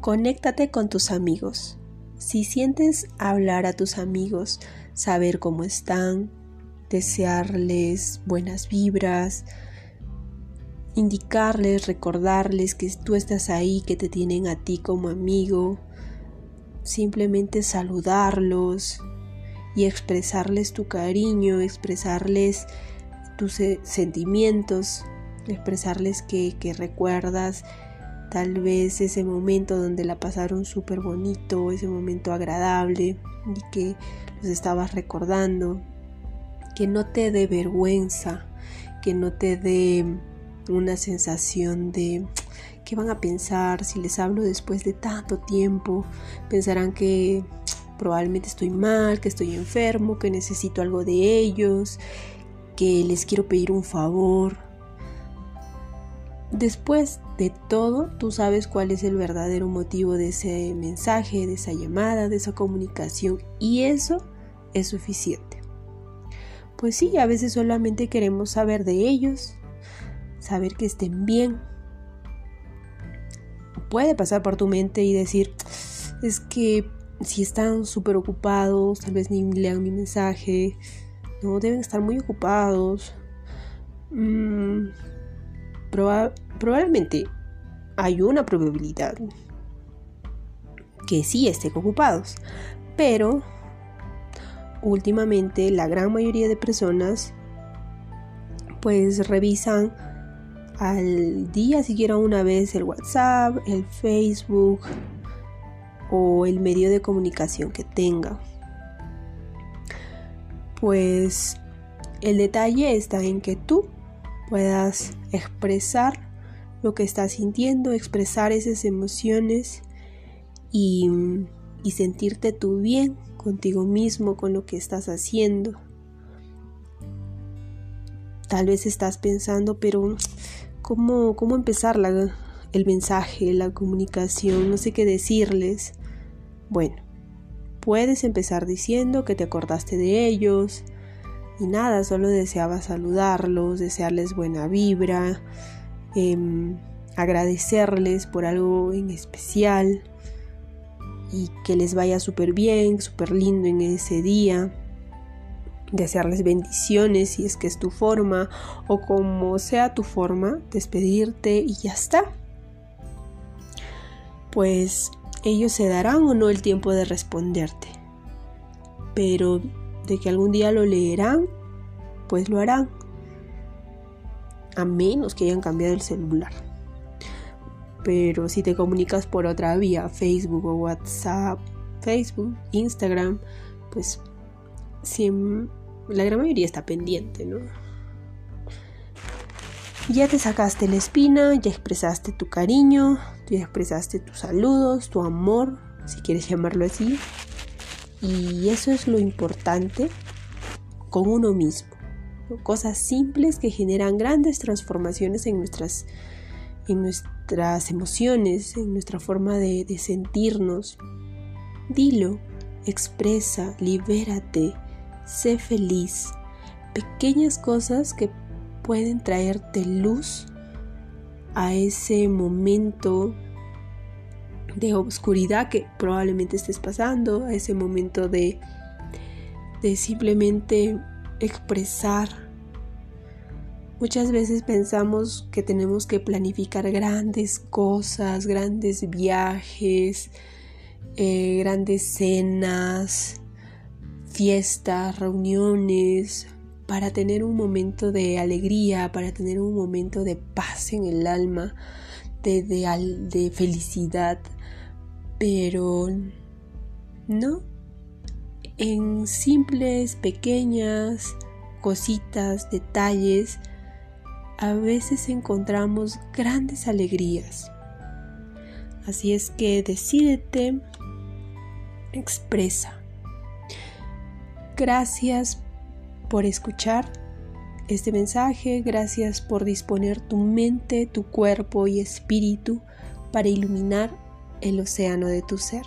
Conéctate con tus amigos. Si sientes hablar a tus amigos, saber cómo están, desearles buenas vibras, indicarles, recordarles que tú estás ahí, que te tienen a ti como amigo, simplemente saludarlos y expresarles tu cariño, expresarles tus sentimientos, expresarles que, que recuerdas tal vez ese momento donde la pasaron súper bonito, ese momento agradable y que los estabas recordando, que no te dé vergüenza, que no te dé una sensación de qué van a pensar si les hablo después de tanto tiempo, pensarán que probablemente estoy mal, que estoy enfermo, que necesito algo de ellos, que les quiero pedir un favor. Después de todo, tú sabes cuál es el verdadero motivo de ese mensaje, de esa llamada, de esa comunicación y eso es suficiente. Pues sí, a veces solamente queremos saber de ellos, saber que estén bien. Puede pasar por tu mente y decir, es que si están súper ocupados, tal vez ni lean mi mensaje, no deben estar muy ocupados. Mm, probablemente hay una probabilidad que sí estén ocupados, pero últimamente la gran mayoría de personas pues revisan al día siquiera una vez el WhatsApp, el Facebook o el medio de comunicación que tenga. Pues el detalle está en que tú puedas expresar lo que estás sintiendo, expresar esas emociones y, y sentirte tú bien contigo mismo, con lo que estás haciendo. Tal vez estás pensando, pero ¿cómo, cómo empezar la, el mensaje, la comunicación? No sé qué decirles. Bueno, Puedes empezar diciendo que te acordaste de ellos y nada, solo deseaba saludarlos, desearles buena vibra, em, agradecerles por algo en especial y que les vaya súper bien, súper lindo en ese día. Desearles bendiciones si es que es tu forma o como sea tu forma, despedirte y ya está. Pues ellos se darán o no el tiempo de responderte. Pero que algún día lo leerán, pues lo harán. A menos que hayan cambiado el celular. Pero si te comunicas por otra vía, Facebook o WhatsApp, Facebook, Instagram, pues la gran mayoría está pendiente, ¿no? Ya te sacaste la espina, ya expresaste tu cariño, ya expresaste tus saludos, tu amor, si quieres llamarlo así. Y eso es lo importante con uno mismo. Cosas simples que generan grandes transformaciones en nuestras, en nuestras emociones, en nuestra forma de, de sentirnos. Dilo, expresa, libérate, sé feliz. Pequeñas cosas que pueden traerte luz a ese momento de oscuridad que probablemente estés pasando, a ese momento de, de simplemente expresar. Muchas veces pensamos que tenemos que planificar grandes cosas, grandes viajes, eh, grandes cenas, fiestas, reuniones, para tener un momento de alegría, para tener un momento de paz en el alma, de, de, felicidad, pero no, en simples, pequeñas cositas, detalles, a veces encontramos grandes alegrías. Así es que decídete, expresa. Gracias por escuchar este mensaje, gracias por disponer tu mente, tu cuerpo y espíritu para iluminar el océano de tu ser.